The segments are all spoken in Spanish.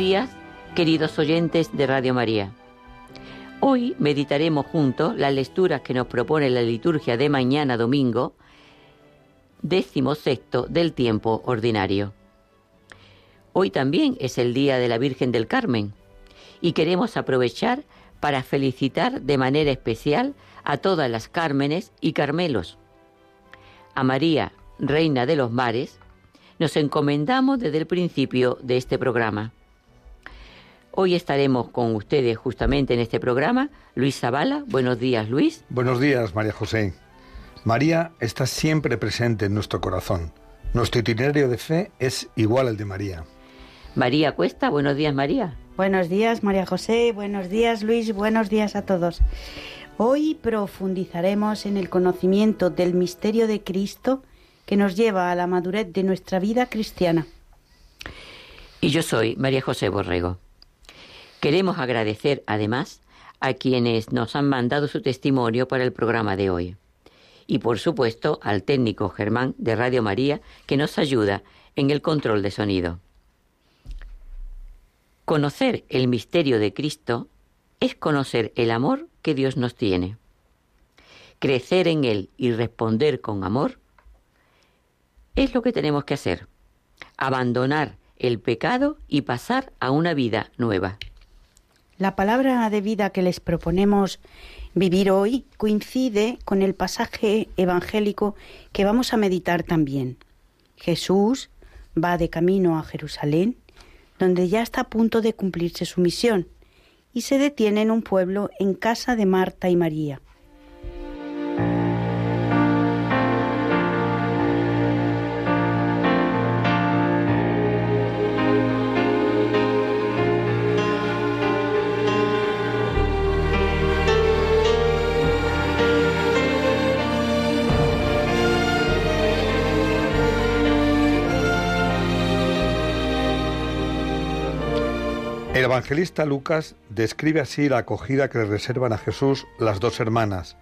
Días, queridos oyentes de Radio María. Hoy meditaremos juntos las lecturas que nos propone la liturgia de mañana domingo, décimo sexto del tiempo ordinario. Hoy también es el día de la Virgen del Carmen y queremos aprovechar para felicitar de manera especial a todas las Cármenes y Carmelos. A María, Reina de los Mares, nos encomendamos desde el principio de este programa. Hoy estaremos con ustedes justamente en este programa. Luis Zavala, buenos días Luis. Buenos días María José. María está siempre presente en nuestro corazón. Nuestro itinerario de fe es igual al de María. María Cuesta, buenos días María. Buenos días María José, buenos días Luis, buenos días a todos. Hoy profundizaremos en el conocimiento del misterio de Cristo que nos lleva a la madurez de nuestra vida cristiana. Y yo soy María José Borrego. Queremos agradecer además a quienes nos han mandado su testimonio para el programa de hoy. Y por supuesto al técnico Germán de Radio María que nos ayuda en el control de sonido. Conocer el misterio de Cristo es conocer el amor que Dios nos tiene. Crecer en Él y responder con amor es lo que tenemos que hacer. Abandonar el pecado y pasar a una vida nueva. La palabra de vida que les proponemos vivir hoy coincide con el pasaje evangélico que vamos a meditar también. Jesús va de camino a Jerusalén, donde ya está a punto de cumplirse su misión, y se detiene en un pueblo en casa de Marta y María. El evangelista Lucas describe así la acogida que le reservan a Jesús las dos hermanas.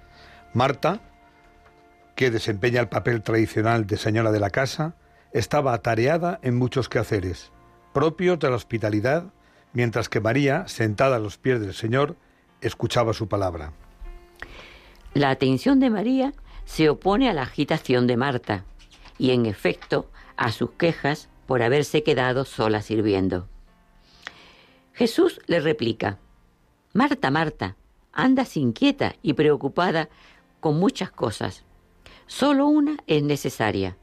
Marta, que desempeña el papel tradicional de señora de la casa, estaba atareada en muchos quehaceres, propios de la hospitalidad, mientras que María, sentada a los pies del Señor, escuchaba su palabra. La atención de María se opone a la agitación de Marta y, en efecto, a sus quejas por haberse quedado sola sirviendo. Jesús le replica, Marta, Marta, andas inquieta y preocupada con muchas cosas. Solo una es necesaria.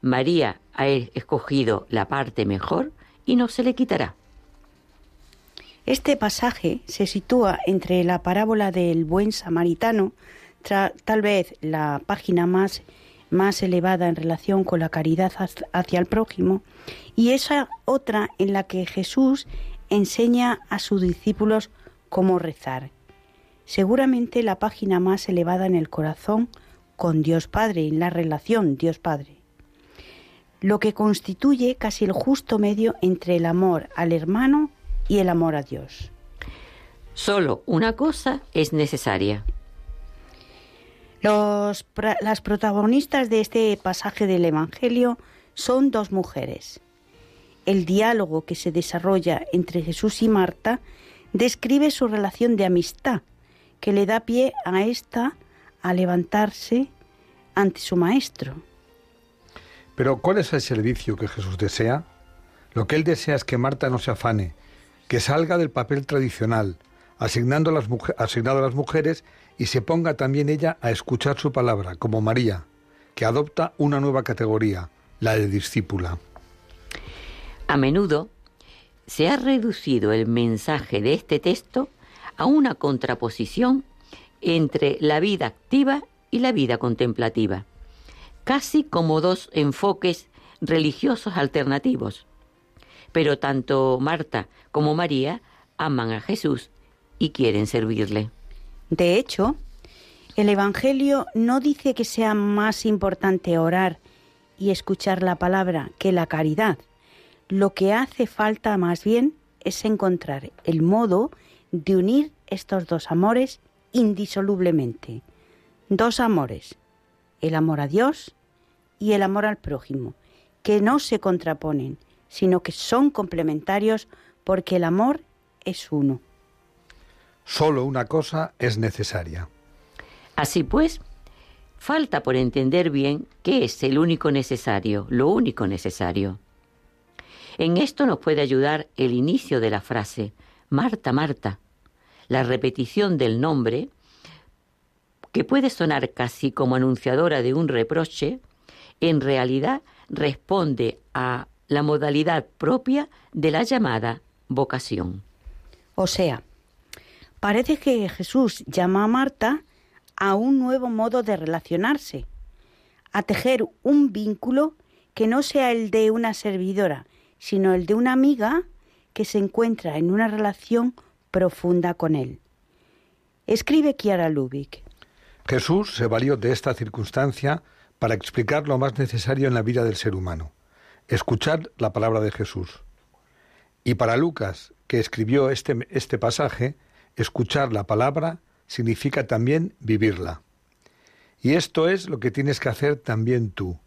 María ha escogido la parte mejor y no se le quitará. Este pasaje se sitúa entre la parábola del buen samaritano, tal vez la página más, más elevada en relación con la caridad hacia el prójimo, y esa otra en la que Jesús enseña a sus discípulos cómo rezar. Seguramente la página más elevada en el corazón con Dios Padre, en la relación Dios Padre. Lo que constituye casi el justo medio entre el amor al hermano y el amor a Dios. Solo una cosa es necesaria. Los, las protagonistas de este pasaje del Evangelio son dos mujeres, el diálogo que se desarrolla entre Jesús y Marta describe su relación de amistad, que le da pie a ésta a levantarse ante su maestro. Pero ¿cuál es el servicio que Jesús desea? Lo que él desea es que Marta no se afane, que salga del papel tradicional, asignado a las mujeres y se ponga también ella a escuchar su palabra, como María, que adopta una nueva categoría, la de discípula. A menudo se ha reducido el mensaje de este texto a una contraposición entre la vida activa y la vida contemplativa, casi como dos enfoques religiosos alternativos. Pero tanto Marta como María aman a Jesús y quieren servirle. De hecho, el Evangelio no dice que sea más importante orar y escuchar la palabra que la caridad. Lo que hace falta más bien es encontrar el modo de unir estos dos amores indisolublemente. Dos amores, el amor a Dios y el amor al prójimo, que no se contraponen, sino que son complementarios porque el amor es uno. Solo una cosa es necesaria. Así pues, falta por entender bien qué es el único necesario, lo único necesario. En esto nos puede ayudar el inicio de la frase, Marta, Marta, la repetición del nombre, que puede sonar casi como anunciadora de un reproche, en realidad responde a la modalidad propia de la llamada vocación. O sea, parece que Jesús llama a Marta a un nuevo modo de relacionarse, a tejer un vínculo que no sea el de una servidora, sino el de una amiga que se encuentra en una relación profunda con él. Escribe Kiara Lubick. Jesús se valió de esta circunstancia para explicar lo más necesario en la vida del ser humano, escuchar la palabra de Jesús. Y para Lucas, que escribió este, este pasaje, escuchar la palabra significa también vivirla. Y esto es lo que tienes que hacer también tú,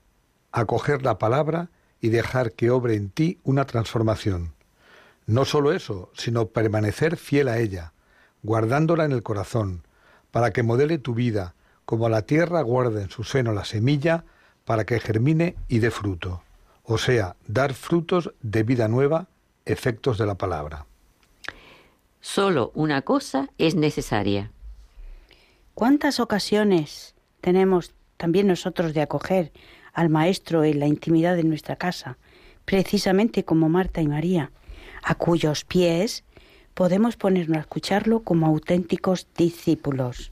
acoger la palabra y dejar que obre en ti una transformación. No solo eso, sino permanecer fiel a ella, guardándola en el corazón, para que modele tu vida, como la tierra guarda en su seno la semilla, para que germine y dé fruto o sea, dar frutos de vida nueva, efectos de la palabra. Solo una cosa es necesaria. ¿Cuántas ocasiones tenemos también nosotros de acoger al Maestro en la intimidad de nuestra casa, precisamente como Marta y María, a cuyos pies podemos ponernos a escucharlo como auténticos discípulos?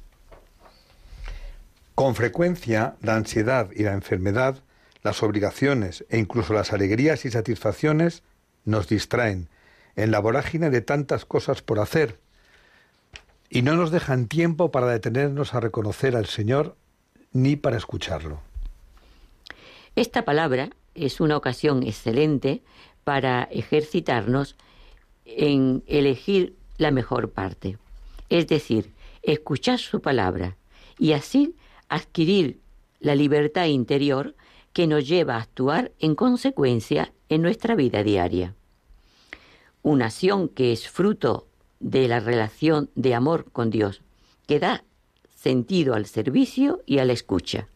Con frecuencia, la ansiedad y la enfermedad las obligaciones e incluso las alegrías y satisfacciones nos distraen en la vorágine de tantas cosas por hacer y no nos dejan tiempo para detenernos a reconocer al Señor ni para escucharlo. Esta palabra es una ocasión excelente para ejercitarnos en elegir la mejor parte, es decir, escuchar su palabra y así adquirir la libertad interior que nos lleva a actuar en consecuencia en nuestra vida diaria. Una acción que es fruto de la relación de amor con Dios, que da sentido al servicio y a la escucha.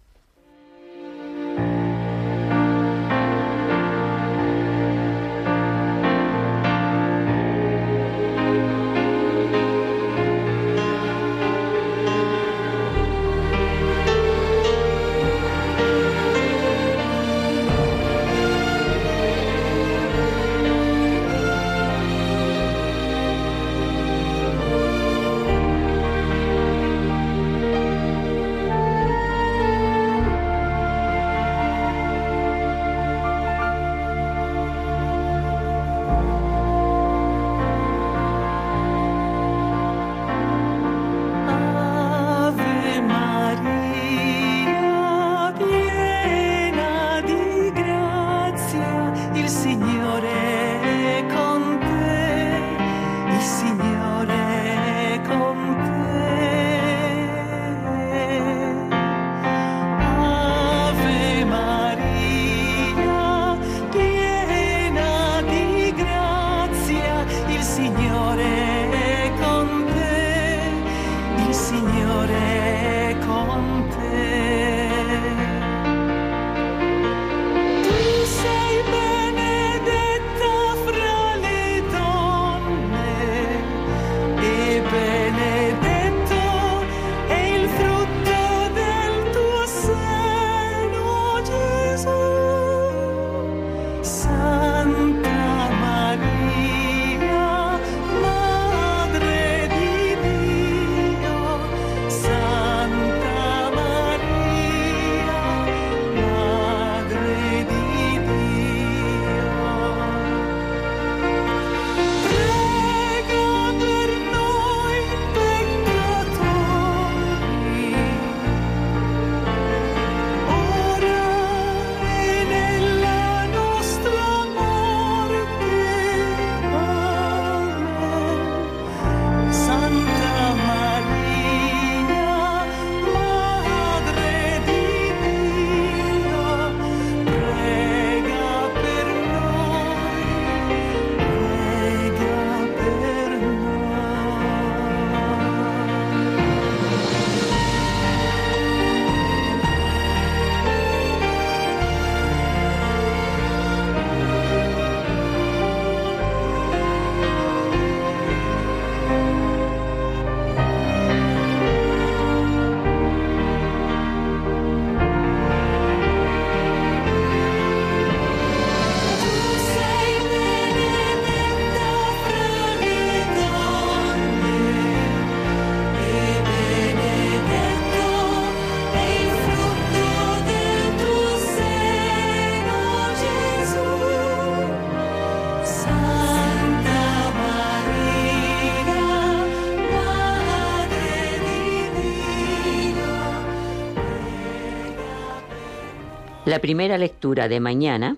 La primera lectura de mañana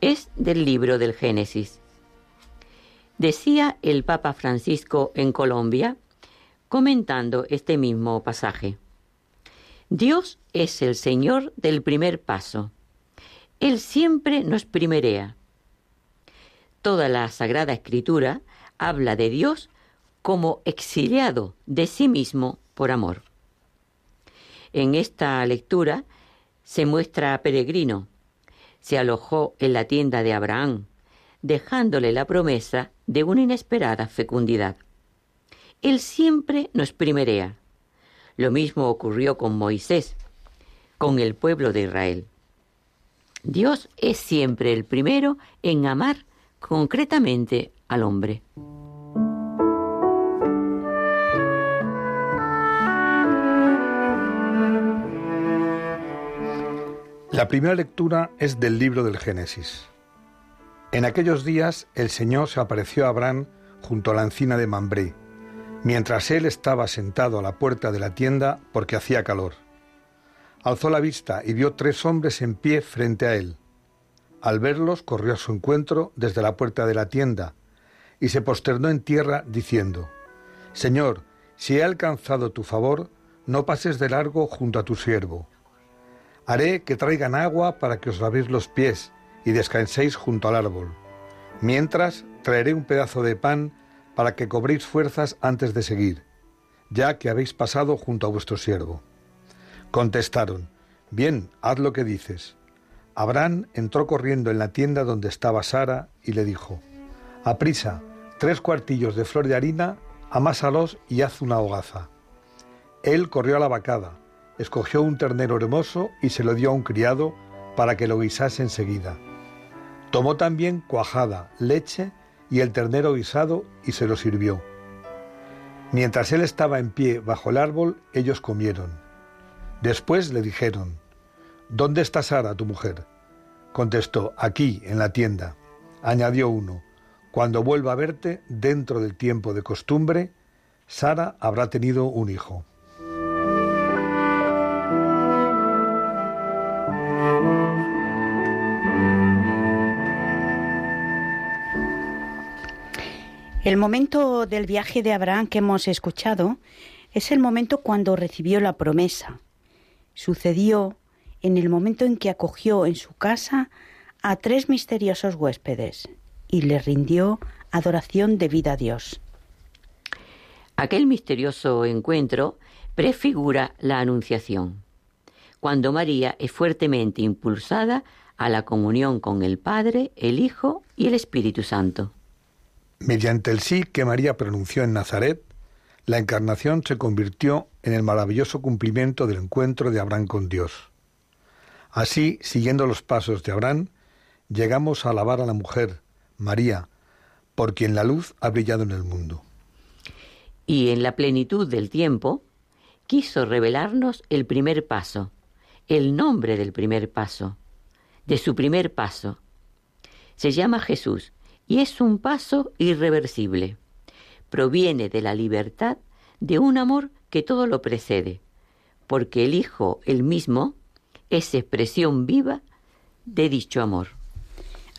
es del libro del Génesis. Decía el Papa Francisco en Colombia, comentando este mismo pasaje. Dios es el Señor del primer paso. Él siempre nos primerea. Toda la Sagrada Escritura habla de Dios como exiliado de sí mismo por amor. En esta lectura se muestra peregrino. Se alojó en la tienda de Abraham, dejándole la promesa de una inesperada fecundidad. Él siempre nos primerea. Lo mismo ocurrió con Moisés, con el pueblo de Israel. Dios es siempre el primero en amar concretamente al hombre. La primera lectura es del libro del Génesis. En aquellos días el Señor se apareció a Abraham junto a la encina de Mambré, mientras él estaba sentado a la puerta de la tienda porque hacía calor. Alzó la vista y vio tres hombres en pie frente a él. Al verlos corrió a su encuentro desde la puerta de la tienda y se posternó en tierra diciendo, Señor, si he alcanzado tu favor, no pases de largo junto a tu siervo Haré que traigan agua para que os lavéis los pies y descanséis junto al árbol. Mientras traeré un pedazo de pan para que cobréis fuerzas antes de seguir, ya que habéis pasado junto a vuestro siervo. Contestaron, Bien, haz lo que dices. Abraham entró corriendo en la tienda donde estaba Sara y le dijo, Aprisa, tres cuartillos de flor de harina, amásalos y haz una hogaza. Él corrió a la vacada, escogió un ternero hermoso y se lo dio a un criado para que lo guisase enseguida. Tomó también cuajada, leche y el ternero guisado y se lo sirvió. Mientras él estaba en pie bajo el árbol, ellos comieron. Después le dijeron, ¿Dónde está Sara, tu mujer? Contestó, aquí, en la tienda. Añadió uno, cuando vuelva a verte, dentro del tiempo de costumbre, Sara habrá tenido un hijo. El momento del viaje de Abraham que hemos escuchado es el momento cuando recibió la promesa. Sucedió en el momento en que acogió en su casa a tres misteriosos huéspedes y le rindió adoración debida a Dios. Aquel misterioso encuentro prefigura la Anunciación, cuando María es fuertemente impulsada a la comunión con el Padre, el Hijo y el Espíritu Santo. Mediante el sí que María pronunció en Nazaret, la encarnación se convirtió en el maravilloso cumplimiento del encuentro de Abraham con Dios. Así, siguiendo los pasos de Abraham, llegamos a alabar a la mujer, María, por quien la luz ha brillado en el mundo. Y en la plenitud del tiempo, quiso revelarnos el primer paso, el nombre del primer paso, de su primer paso. Se llama Jesús y es un paso irreversible. Proviene de la libertad de un amor que todo lo precede, porque el Hijo, el mismo, es expresión viva de dicho amor.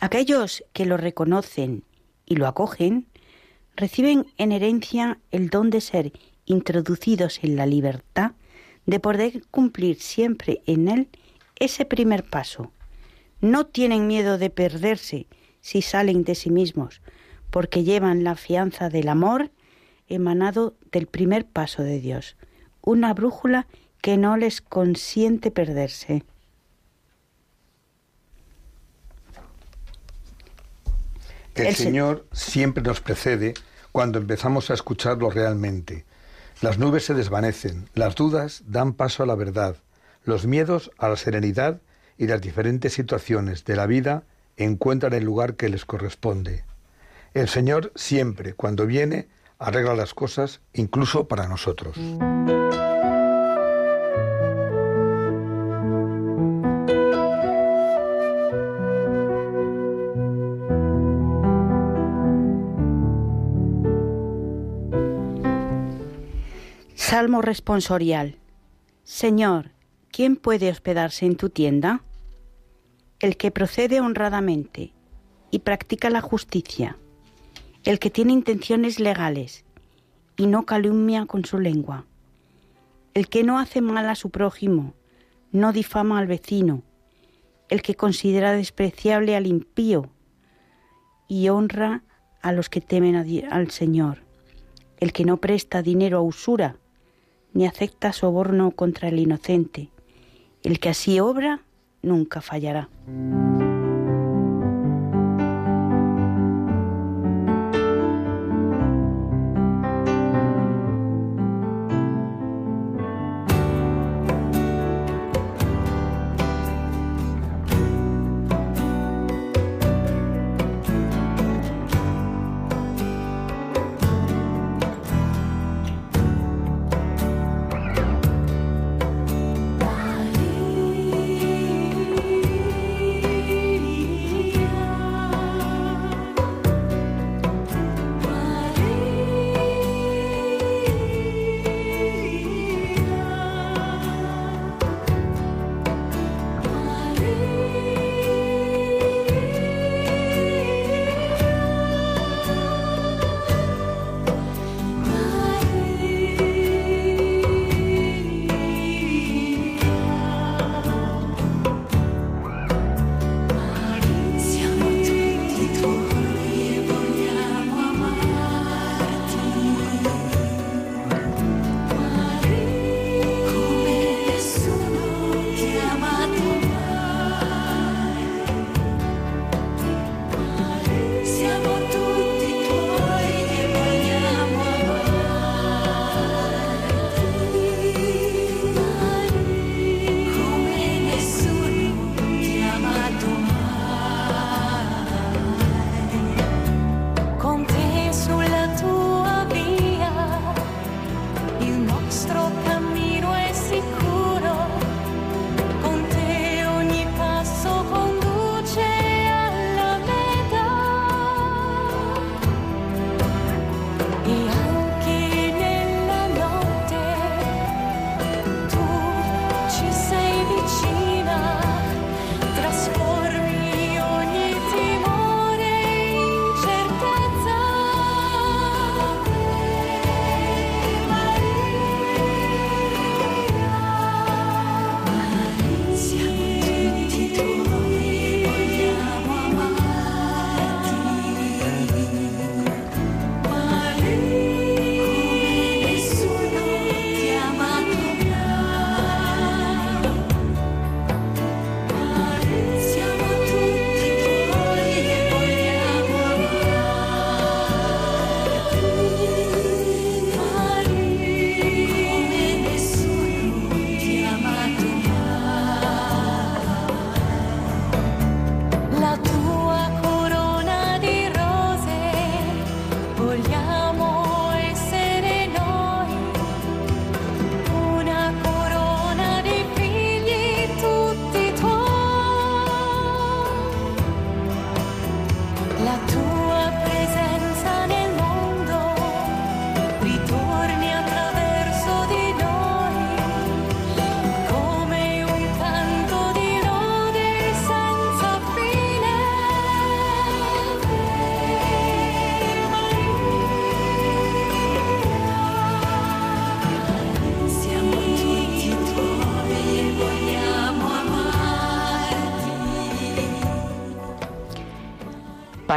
Aquellos que lo reconocen y lo acogen, reciben en herencia el don de ser introducidos en la libertad, de poder cumplir siempre en él ese primer paso. No tienen miedo de perderse si salen de sí mismos, porque llevan la fianza del amor emanado del primer paso de Dios, una brújula que no les consiente perderse. El, Señor siempre nos precede cuando empezamos a escucharlo realmente. Las nubes se desvanecen, las dudas dan paso a la verdad, los miedos a la serenidad y las diferentes situaciones de la vida encuentran el lugar que les corresponde. El Señor siempre, cuando viene, arregla las cosas, incluso para nosotros. Salmo responsorial. Señor, ¿quién puede hospedarse en tu tienda? El que procede honradamente y practica la justicia, el que tiene intenciones legales y no calumnia con su lengua, el que no hace mal a su prójimo, no difama al vecino, el que considera despreciable al impío y honra a los que temen al Señor, el que no presta dinero a usura, ni acepta soborno contra el inocente. El que así obra nunca fallará.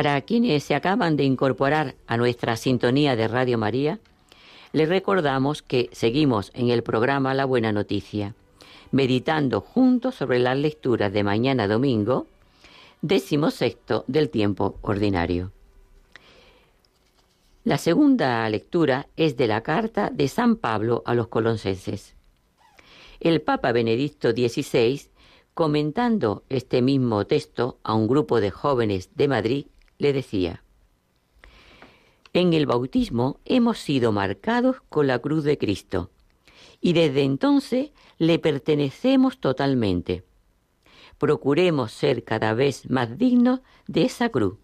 Para quienes se acaban de incorporar a nuestra sintonía de Radio María, les recordamos que seguimos en el programa La Buena Noticia, meditando juntos sobre las lecturas de mañana domingo, décimo sexto del tiempo ordinario. La segunda lectura es de la carta de San Pablo a los coloncenses. El Papa Benedicto XVI, comentando este mismo texto a un grupo de jóvenes de Madrid, le decía, En el bautismo hemos sido marcados con la cruz de Cristo y desde entonces le pertenecemos totalmente. Procuremos ser cada vez más dignos de esa cruz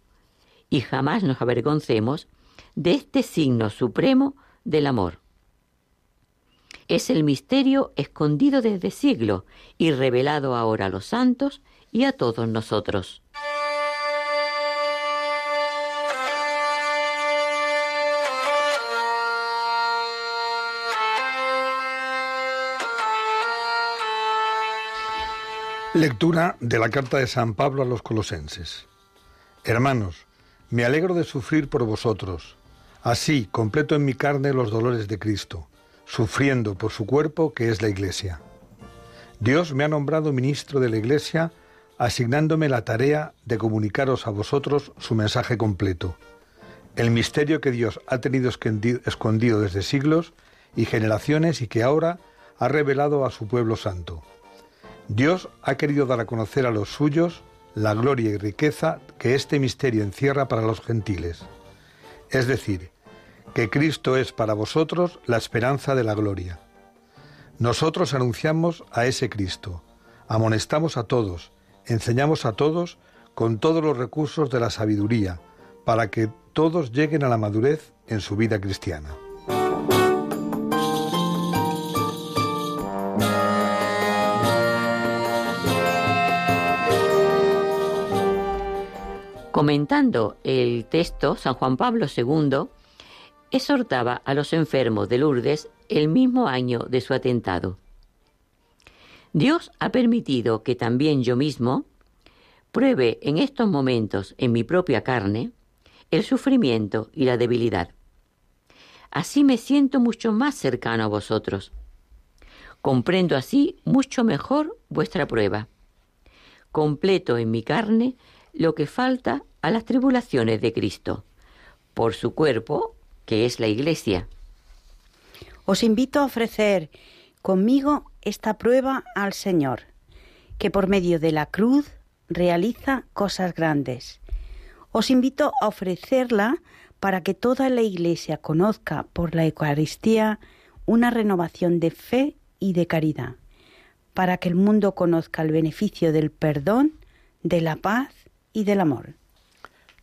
y jamás nos avergoncemos de este signo supremo del amor. Es el misterio escondido desde siglo y revelado ahora a los santos y a todos nosotros. Lectura de la carta de San Pablo a los colosenses. Hermanos, me alegro de sufrir por vosotros. Así completo en mi carne los dolores de Cristo, sufriendo por su cuerpo que es la Iglesia. Dios me ha nombrado ministro de la Iglesia, asignándome la tarea de comunicaros a vosotros su mensaje completo, el misterio que Dios ha tenido escondido desde siglos y generaciones y que ahora ha revelado a su pueblo santo Dios ha querido dar a conocer a los suyos la gloria y riqueza que este misterio encierra para los gentiles. Es decir, que Cristo es para vosotros la esperanza de la gloria. Nosotros anunciamos a ese Cristo, amonestamos a todos, enseñamos a todos con todos los recursos de la sabiduría, para que todos lleguen a la madurez en su vida cristiana. Comentando el texto, San Juan Pablo II exhortaba a los enfermos de Lourdes el mismo año de su atentado. Dios ha permitido que también yo mismo pruebe en estos momentos en mi propia carne el sufrimiento y la debilidad. Así me siento mucho más cercano a vosotros. Comprendo así mucho mejor vuestra prueba. Completo en mi carne lo que falta a las tribulaciones de Cristo, por su cuerpo, que es la Iglesia. Os invito a ofrecer conmigo esta prueba al Señor, que por medio de la cruz realiza cosas grandes. Os invito a ofrecerla para que toda la Iglesia conozca por la Eucaristía una renovación de fe y de caridad, para que el mundo conozca el beneficio del perdón, de la paz y del amor.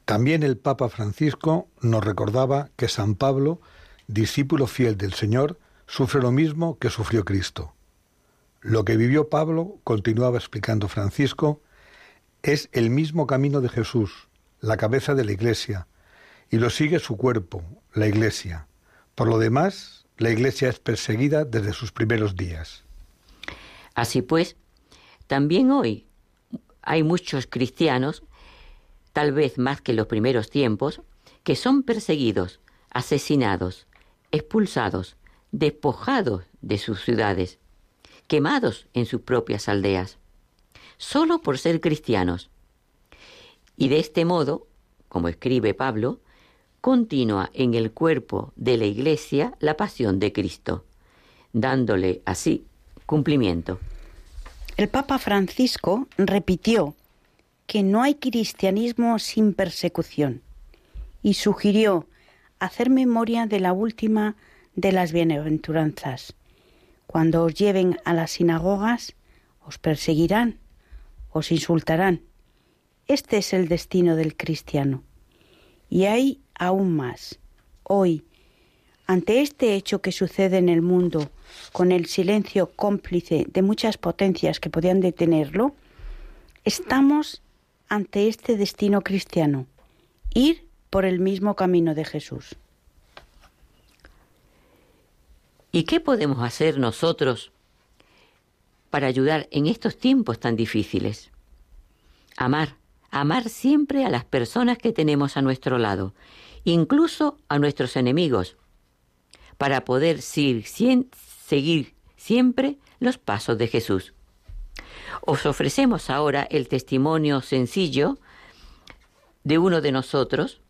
También el Papa Francisco nos recordaba que San Pablo, discípulo fiel del Señor, sufre lo mismo que sufrió Cristo. Lo que vivió Pablo, continuaba explicando Francisco, es el mismo camino de Jesús, la cabeza de la Iglesia, y lo sigue su cuerpo, la Iglesia. Por lo demás, la Iglesia es perseguida desde sus primeros días. Así pues, también hoy hay muchos cristianos tal vez más que en los primeros tiempos, que son perseguidos, asesinados, expulsados, despojados de sus ciudades, quemados en sus propias aldeas, solo por ser cristianos. Y de este modo, como escribe Pablo, continúa en el cuerpo de la Iglesia la pasión de Cristo, dándole así cumplimiento. El Papa Francisco repitió que no hay cristianismo sin persecución y sugirió hacer memoria de la última de las bienaventuranzas. Cuando os lleven a las sinagogas, os perseguirán, os insultarán. Este es el destino del cristiano. Y hay aún más. Hoy, ante este hecho que sucede en el mundo, con el silencio cómplice de muchas potencias que podían detenerlo, estamos ante este destino cristiano, ir por el mismo camino de Jesús. ¿Y qué podemos hacer nosotros para ayudar en estos tiempos tan difíciles? Amar, amar siempre a las personas que tenemos a nuestro lado, incluso a nuestros enemigos, para poder seguir siempre los pasos de Jesús. Os ofrecemos ahora el testimonio sencillo de uno de nosotros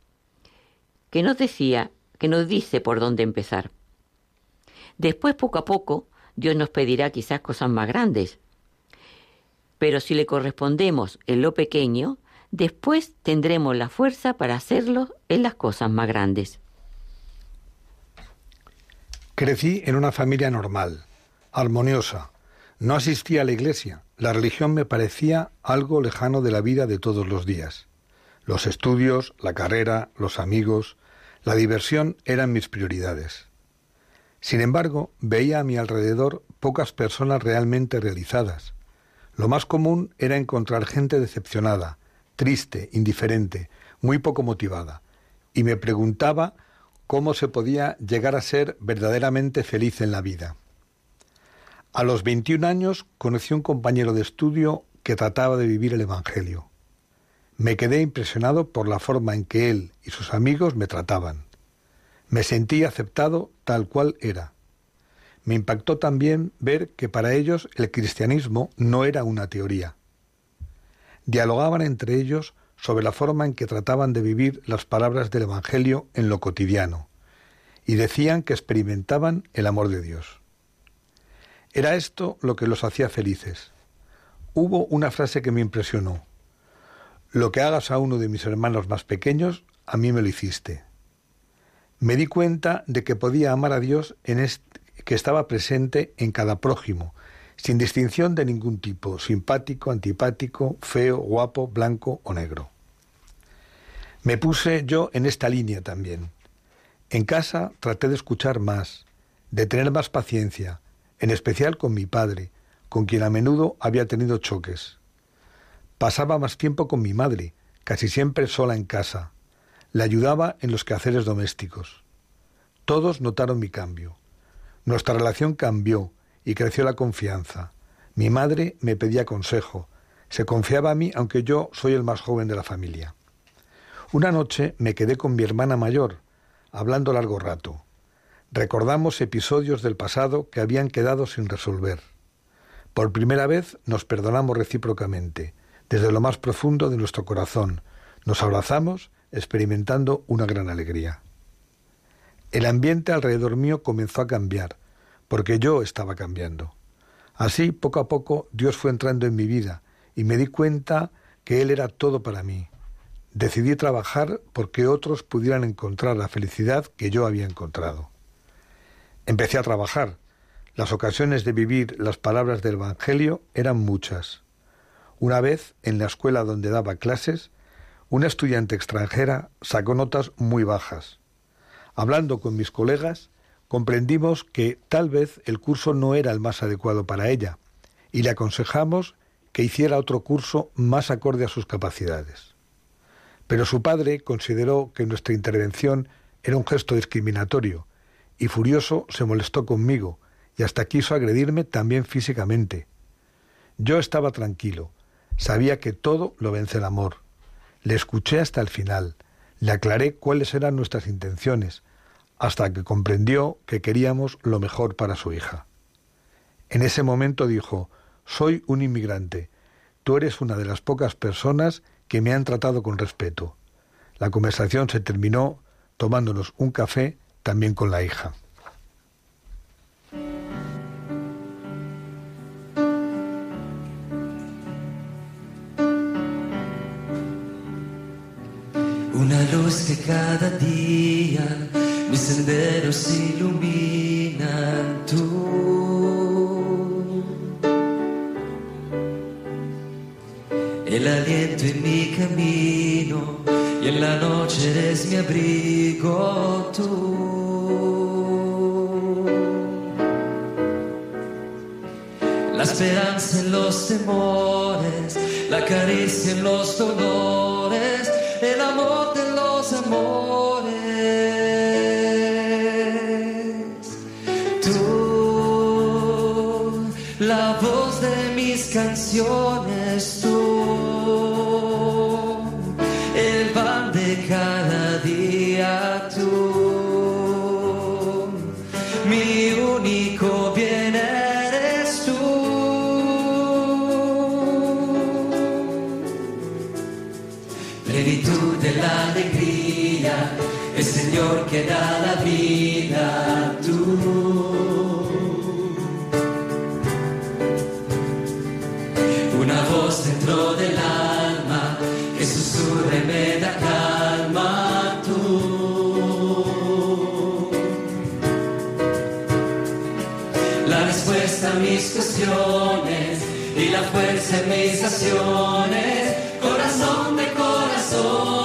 que nos decía, que nos dice por dónde empezar. Después, poco a poco, Dios nos pedirá quizás cosas más grandes. Pero si le correspondemos en lo pequeño, después tendremos la fuerza para hacerlo en las cosas más grandes. Crecí en una familia normal, armoniosa. No asistía a la iglesia. La religión me parecía algo lejano de la vida de todos los días. Los estudios, la carrera, los amigos, la diversión eran mis prioridades. Sin embargo, veía a mi alrededor pocas personas realmente realizadas. Lo más común era encontrar gente decepcionada, triste, indiferente, muy poco motivada, y me preguntaba cómo se podía llegar a ser verdaderamente feliz en la vida. A los 21 años conocí un compañero de estudio que trataba de vivir el Evangelio. Me quedé impresionado por la forma en que él y sus amigos me trataban. Me sentí aceptado tal cual era. Me impactó también ver que para ellos el cristianismo no era una teoría. Dialogaban entre ellos sobre la forma en que trataban de vivir las palabras del Evangelio en lo cotidiano, y decían que experimentaban el amor de Dios. Era esto lo que los hacía felices. Hubo una frase que me impresionó. Lo que hagas a uno de mis hermanos más pequeños, a mí me lo hiciste me di cuenta de que podía amar a Dios en que estaba presente en cada prójimo, sin distinción de ningún tipo, simpático, antipático, feo, guapo, blanco o negro. Me puse yo en esta línea también. En casa traté de escuchar más, de tener más paciencia, en especial con mi padre, con quien a menudo había tenido choques. Pasaba más tiempo con mi madre, casi siempre sola en casa, le ayudaba en los quehaceres domésticos. Todos notaron mi cambio. Nuestra relación cambió y creció la confianza. Mi madre me pedía consejo. Se confiaba a mí aunque yo soy el más joven de la familia. Una noche me quedé con mi hermana mayor, hablando largo rato. Recordamos episodios del pasado que habían quedado sin resolver. Por primera vez nos perdonamos recíprocamente, desde lo más profundo de nuestro corazón. Nos abrazamos experimentando una gran alegría. El ambiente alrededor mío comenzó a cambiar, porque yo estaba cambiando. Así, poco a poco, Dios fue entrando en mi vida y me di cuenta que Él era todo para mí. Decidí trabajar porque otros pudieran encontrar la felicidad que yo había encontrado. Empecé a trabajar. Las ocasiones de vivir las palabras del Evangelio eran muchas. Una vez, en la escuela donde daba clases, una estudiante extranjera sacó notas muy bajas. Hablando con mis colegas, comprendimos que tal vez el curso no era el más adecuado para ella y le aconsejamos que hiciera otro curso más acorde a sus capacidades. Pero su padre consideró que nuestra intervención era un gesto discriminatorio y furioso se molestó conmigo y hasta quiso agredirme también físicamente. Yo estaba tranquilo, sabía que todo lo vence el amor le escuché hasta el final, le aclaré cuáles eran nuestras intenciones, hasta que comprendió que queríamos lo mejor para su hija. En ese momento dijo, soy un inmigrante, tú eres una de las pocas personas que me han tratado con respeto. La conversación se terminó tomándonos un café también con la hija. Una luz que cada día mis senderos iluminan tú. El aliento en mi camino y en la noche eres mi abrigo tú. La esperanza en los temores, la caricia en los dolores el amor de los amores. Tú, la voz de mis canciones, Señor que da la vida tú. Una voz dentro del alma que susurra y me da calma tú. La respuesta a mis cuestiones y la fuerza en mis acciones, corazón de corazones.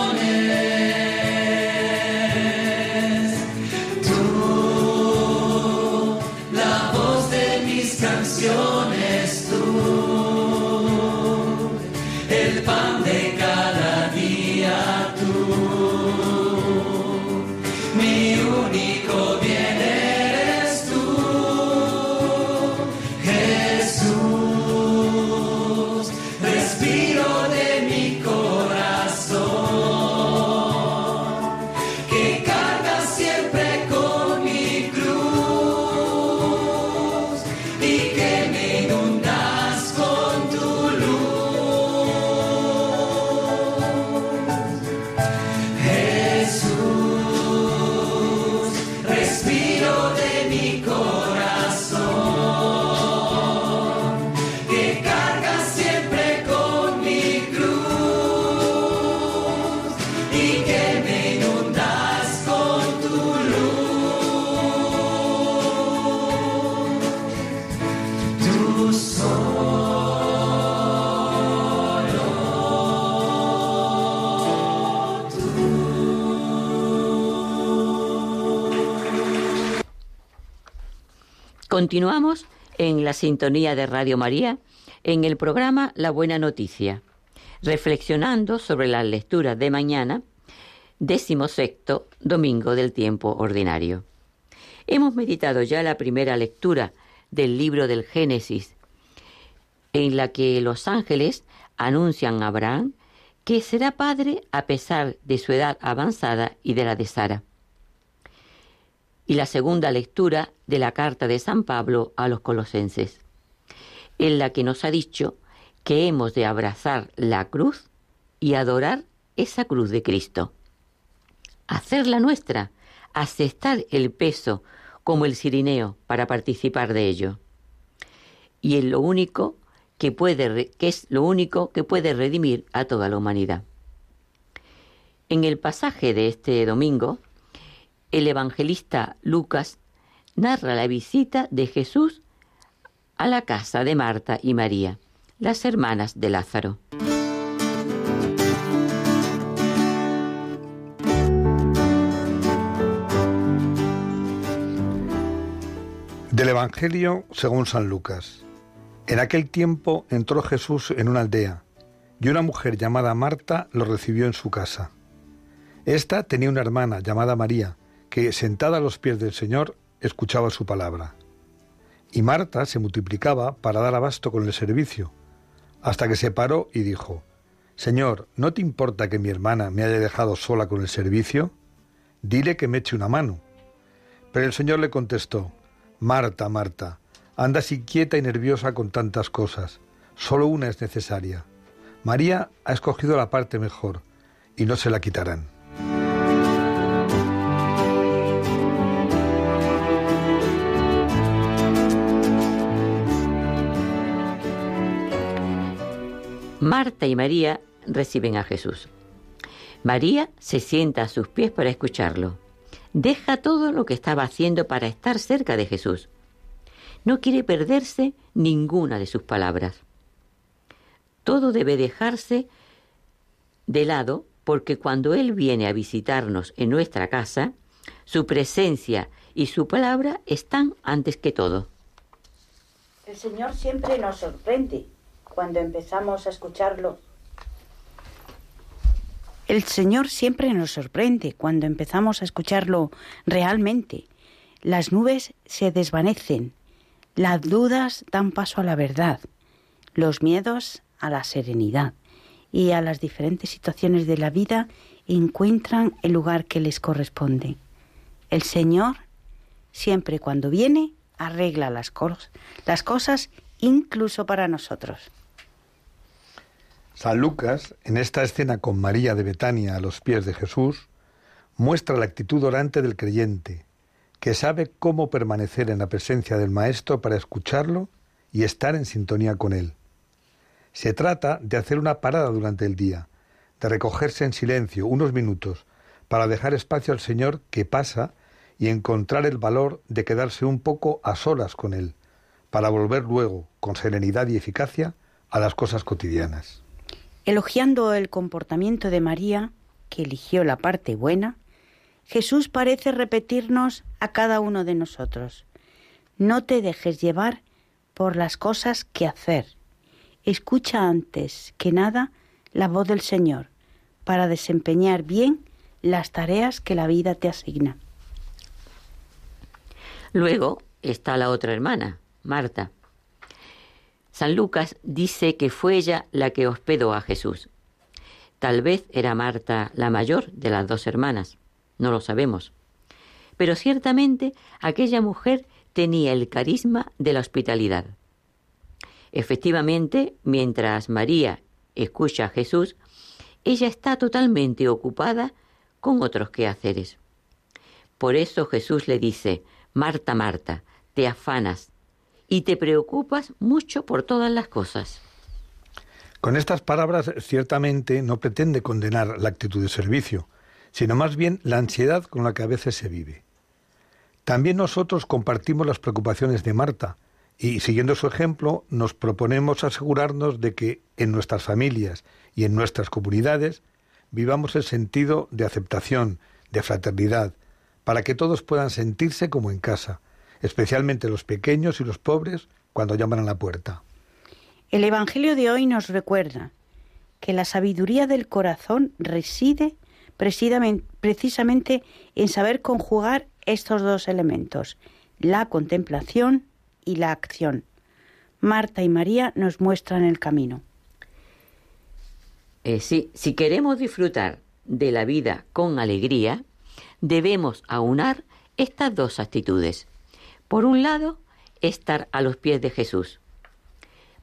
Continuamos en la sintonía de Radio María en el programa La Buena Noticia, reflexionando sobre las lecturas de mañana, décimo sexto domingo del tiempo ordinario. Hemos meditado ya la primera lectura del libro del Génesis, en la que los ángeles anuncian a Abraham que será padre a pesar de su edad avanzada y de la de Sara y la segunda lectura de la carta de San Pablo a los colosenses, en la que nos ha dicho que hemos de abrazar la cruz y adorar esa cruz de Cristo. Hacerla nuestra, aceptar el peso como el sirineo para participar de ello. Y es lo único que puede que es lo único que puede redimir a toda la humanidad. En el pasaje de este domingo, el evangelista Lucas narra la visita de Jesús a la casa de Marta y María, las hermanas de Lázaro. Del Evangelio según San Lucas. En aquel tiempo entró Jesús en una aldea, y una mujer llamada Marta lo recibió en su casa. Esta tenía una hermana llamada María, que sentada a los pies del Señor escuchaba su palabra. Y Marta se multiplicaba para dar abasto con el servicio, hasta que se paró y dijo, Señor, ¿no te importa que mi hermana me haya dejado sola con el servicio? Dile que me eche una mano. Pero el Señor le contestó, Marta, Marta, andas inquieta y nerviosa con tantas cosas, solo una es necesaria. María ha escogido la parte mejor, y no se la quitarán. Marta y María reciben a Jesús. María se sienta a sus pies para escucharlo. Deja todo lo que estaba haciendo para estar cerca de Jesús. No quiere perderse ninguna de sus palabras. Todo debe dejarse de lado porque cuando Él viene a visitarnos en nuestra casa, su presencia y su palabra están antes que todo. El Señor siempre nos sorprende cuando empezamos a escucharlo. El Señor siempre nos sorprende cuando empezamos a escucharlo realmente. Las nubes se desvanecen, las dudas dan paso a la verdad, los miedos a la serenidad y a las diferentes situaciones de la vida encuentran el lugar que les corresponde. El Señor, siempre cuando viene, arregla las, las cosas incluso para nosotros. San Lucas, en esta escena con María de Betania a los pies de Jesús, muestra la actitud orante del creyente, que sabe cómo permanecer en la presencia del Maestro para escucharlo y estar en sintonía con él. Se trata de hacer una parada durante el día, de recogerse en silencio unos minutos para dejar espacio al Señor que pasa y encontrar el valor de quedarse un poco a solas con Él, para volver luego, con serenidad y eficacia, a las cosas cotidianas. Elogiando el comportamiento de María, que eligió la parte buena, Jesús parece repetirnos a cada uno de nosotros, no te dejes llevar por las cosas que hacer. Escucha antes que nada la voz del Señor para desempeñar bien las tareas que la vida te asigna. Luego está la otra hermana, Marta. San Lucas dice que fue ella la que hospedó a Jesús. Tal vez era Marta la mayor de las dos hermanas, no lo sabemos. Pero ciertamente aquella mujer tenía el carisma de la hospitalidad. Efectivamente, mientras María escucha a Jesús, ella está totalmente ocupada con otros quehaceres. Por eso Jesús le dice, Marta, Marta, te afanas y te preocupas mucho por todas las cosas. Con estas palabras ciertamente no pretende condenar la actitud de servicio, sino más bien la ansiedad con la que a veces se vive. También nosotros compartimos las preocupaciones de Marta y, siguiendo su ejemplo, nos proponemos asegurarnos de que en nuestras familias y en nuestras comunidades vivamos el sentido de aceptación, de fraternidad, para que todos puedan sentirse como en casa, especialmente los pequeños y los pobres cuando llaman a la puerta. El Evangelio de hoy nos recuerda que la sabiduría del corazón reside precisamente en saber conjugar estos dos elementos, la contemplación y la acción. Marta y María nos muestran el camino. Eh, sí, si queremos disfrutar de la vida con alegría, debemos aunar estas dos actitudes. Por un lado, estar a los pies de Jesús,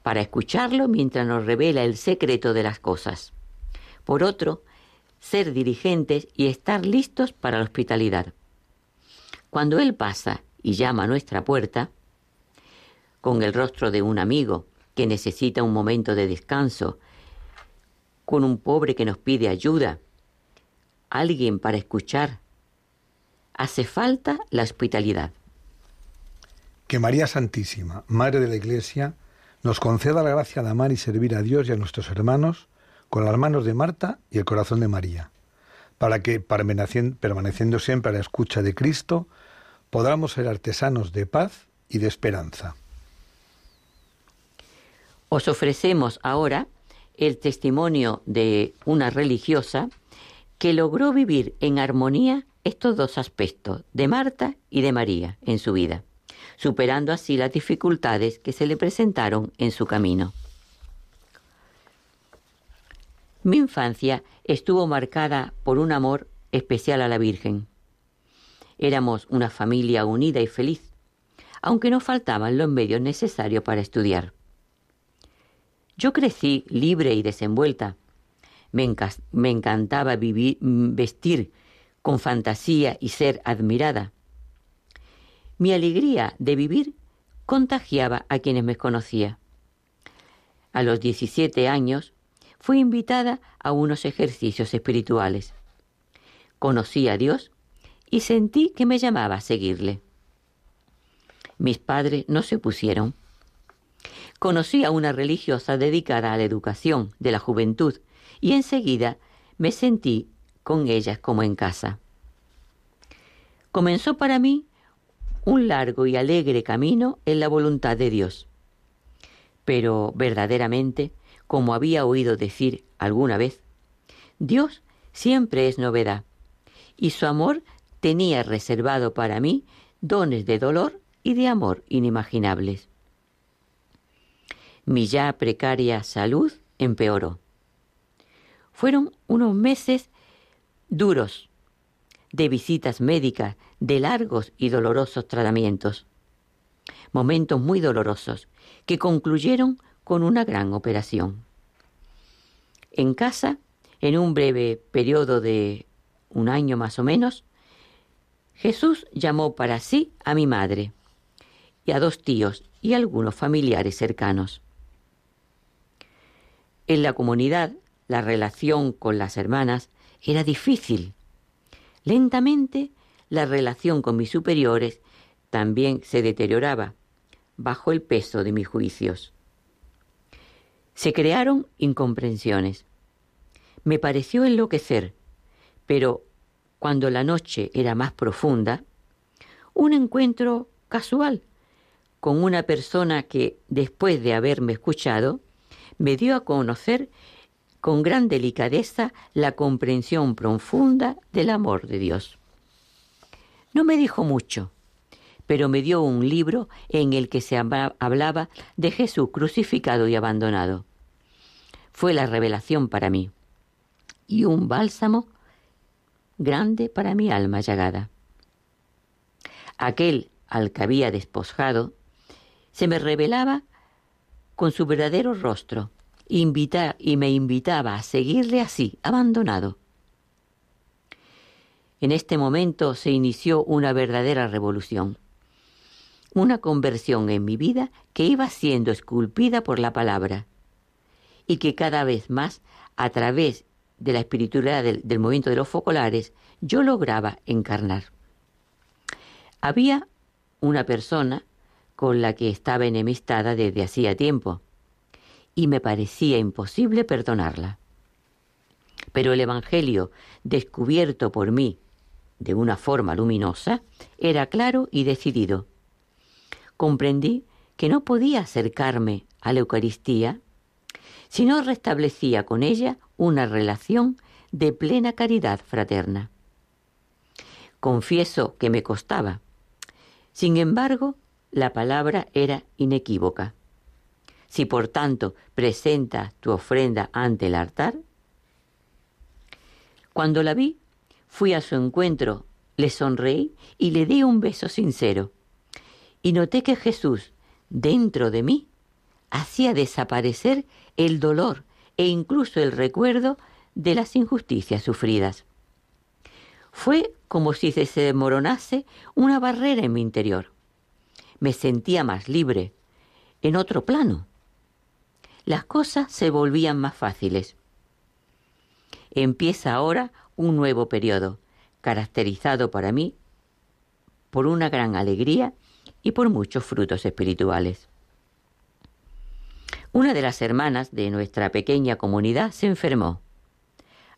para escucharlo mientras nos revela el secreto de las cosas. Por otro, ser dirigentes y estar listos para la hospitalidad. Cuando Él pasa y llama a nuestra puerta, con el rostro de un amigo que necesita un momento de descanso, con un pobre que nos pide ayuda, alguien para escuchar, hace falta la hospitalidad. Que María Santísima, Madre de la Iglesia, nos conceda la gracia de amar y servir a Dios y a nuestros hermanos con las manos de Marta y el corazón de María, para que, permaneciendo siempre a la escucha de Cristo, podamos ser artesanos de paz y de esperanza. Os ofrecemos ahora el testimonio de una religiosa que logró vivir en armonía estos dos aspectos, de Marta y de María, en su vida, superando así las dificultades que se le presentaron en su camino. Mi infancia estuvo marcada por un amor especial a la Virgen. Éramos una familia unida y feliz, aunque no faltaban los medios necesarios para estudiar. Yo crecí libre y desenvuelta. Me, encantaba vivir, vestir con fantasía y ser admirada. Mi alegría de vivir contagiaba a quienes me conocía. A los 17 años fui invitada a unos ejercicios espirituales. Conocí a Dios y sentí que me llamaba a seguirle. Mis padres no se pusieron. Conocí a una religiosa dedicada a la educación de la juventud y enseguida me sentí con ellas como en casa. Comenzó para mí un largo y alegre camino en la voluntad de Dios. Pero verdaderamente, como había oído decir alguna vez, Dios siempre es novedad, y su amor tenía reservado para mí dones de dolor y de amor inimaginables mi ya precaria salud empeoró. Fueron unos meses duros de visitas médicas, de largos y dolorosos tratamientos. Momentos muy dolorosos que concluyeron con una gran operación. En casa, en un breve periodo de un año más o menos, Jesús llamó para sí a mi madre y a dos tíos y algunos familiares cercanos. En la comunidad, la relación con las hermanas era difícil. Lentamente, la relación con mis superiores también se deterioraba bajo el peso de mis juicios. Se crearon incomprensiones. Me pareció enloquecer, pero cuando la noche era más profunda, un encuentro casual con una persona que, después de haberme escuchado, me dio a conocer con gran delicadeza la comprensión profunda del amor de Dios. No me dijo mucho, pero me dio un libro en el que se hablaba de Jesús crucificado y abandonado. Fue la revelación para mí y un bálsamo grande para mi alma llagada. Aquel al que había despojado se me revelaba con su verdadero rostro y me invitaba a seguirle así, abandonado. En este momento se inició una verdadera revolución, una conversión en mi vida que iba siendo esculpida por la palabra y que cada vez más, a través de la espiritualidad del, del movimiento de los focolares, yo lograba encarnar. Había una persona con la que estaba enemistada desde hacía tiempo, y me parecía imposible perdonarla. Pero el Evangelio, descubierto por mí de una forma luminosa, era claro y decidido. Comprendí que no podía acercarme a la Eucaristía si no restablecía con ella una relación de plena caridad fraterna. Confieso que me costaba. Sin embargo, la palabra era inequívoca. Si por tanto presentas tu ofrenda ante el altar, cuando la vi, fui a su encuentro, le sonreí y le di un beso sincero. Y noté que Jesús, dentro de mí, hacía desaparecer el dolor e incluso el recuerdo de las injusticias sufridas. Fue como si se desmoronase una barrera en mi interior. Me sentía más libre, en otro plano. Las cosas se volvían más fáciles. Empieza ahora un nuevo periodo, caracterizado para mí por una gran alegría y por muchos frutos espirituales. Una de las hermanas de nuestra pequeña comunidad se enfermó.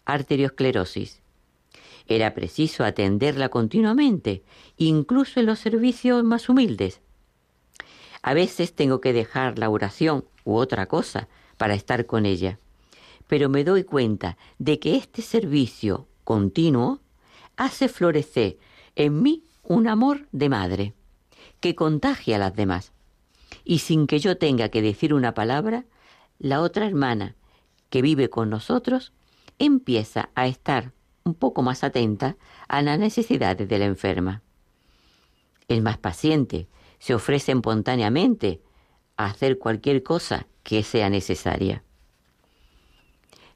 Arteriosclerosis. Era preciso atenderla continuamente, incluso en los servicios más humildes. A veces tengo que dejar la oración u otra cosa para estar con ella, pero me doy cuenta de que este servicio continuo hace florecer en mí un amor de madre que contagia a las demás. Y sin que yo tenga que decir una palabra, la otra hermana que vive con nosotros empieza a estar un poco más atenta a las necesidades de la enferma. El más paciente se ofrece espontáneamente a hacer cualquier cosa que sea necesaria.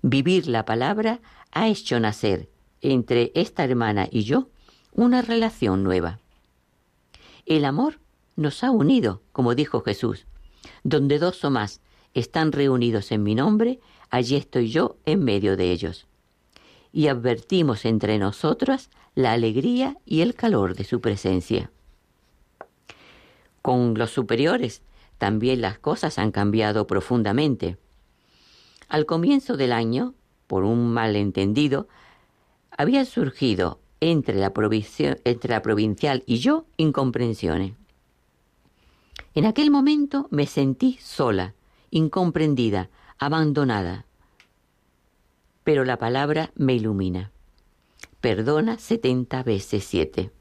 Vivir la palabra ha hecho nacer entre esta hermana y yo una relación nueva. El amor nos ha unido, como dijo Jesús, donde dos o más están reunidos en mi nombre, allí estoy yo en medio de ellos. Y advertimos entre nosotras la alegría y el calor de su presencia. Con los superiores también las cosas han cambiado profundamente. Al comienzo del año, por un malentendido, había surgido entre la, provincial y yo incomprensiones. En aquel momento me sentí sola, incomprendida, abandonada. Pero la palabra me ilumina. Perdona setenta veces siete.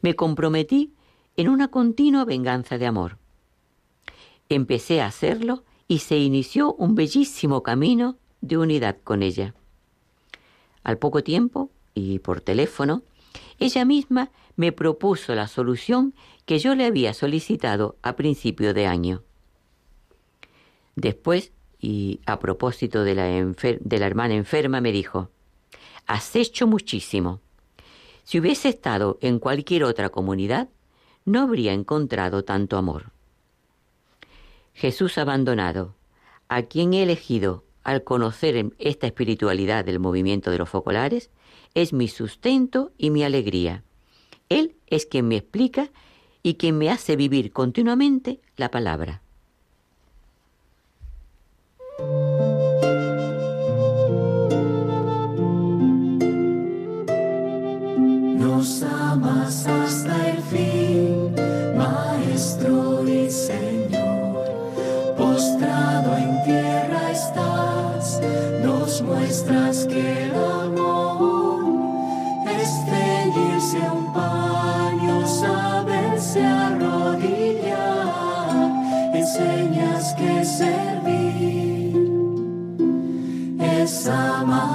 Me comprometí en una continua venganza de amor. Empecé a hacerlo y se inició un bellísimo camino de unidad con ella. Al poco tiempo, y por teléfono, ella misma me propuso la solución que yo le había solicitado a principio de año. Después, y a propósito de la, hermana enferma, me dijo, Has hecho muchísimo. Si hubiese estado en cualquier otra comunidad, no habría encontrado tanto amor. Jesús abandonado, a quien he elegido al conocer esta espiritualidad del movimiento de los focolares, es mi sustento y mi alegría. Él es quien me explica y quien me hace vivir continuamente la palabra. Amas enseñas que servir es amar.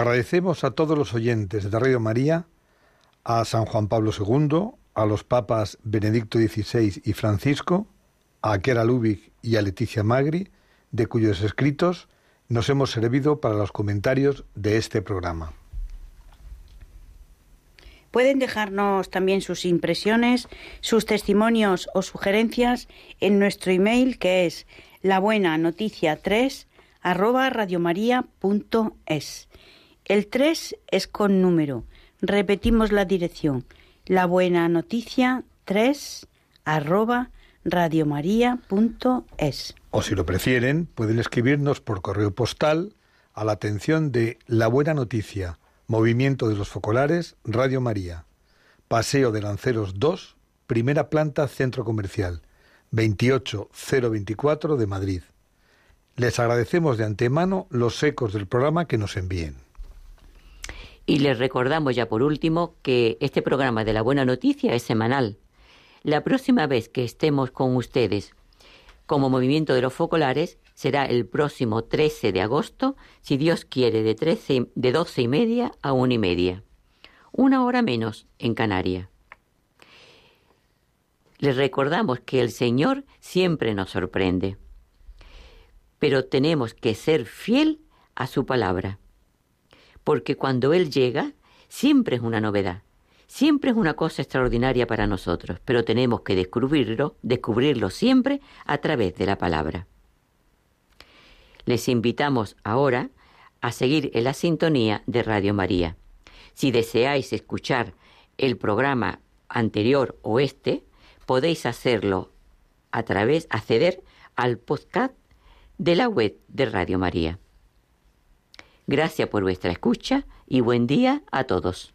Agradecemos a todos los oyentes de Radio María, a San Juan Pablo II, a los papas Benedicto XVI y Francisco, a Kera Lubick y a Leticia Magri, de cuyos escritos nos hemos servido para los comentarios de este programa. Pueden dejarnos también sus impresiones, sus testimonios o sugerencias en nuestro email que es la buena noticia 3 arroba radiomaria.es. El 3 es con número. Repetimos la dirección. La buena noticia 3 arroba radiomaria.es. O si lo prefieren, pueden escribirnos por correo postal a la atención de La Buena Noticia, Movimiento de los Focolares, Radio María, Paseo de Lanceros 2, primera planta, Centro Comercial, 28024 de Madrid. Les agradecemos de antemano los ecos del programa que nos envíen. Y les recordamos ya por último que este programa de la buena noticia es semanal. La próxima vez que estemos con ustedes como movimiento de los focolares será el próximo 13 de agosto, si Dios quiere, de, 13, de 12 y media a 1 y media. Una hora menos en Canarias. Les recordamos que el Señor siempre nos sorprende, pero tenemos que ser fiel a su palabra, porque cuando Él llega, siempre es una novedad, siempre es una cosa extraordinaria para nosotros, pero tenemos que descubrirlo, descubrirlo siempre a través de la palabra. Les invitamos ahora a seguir en la sintonía de Radio María. Si deseáis escuchar el programa anterior o este, podéis hacerlo a través, acceder al podcast de la web de Radio María. Gracias por vuestra escucha y buen día a todos.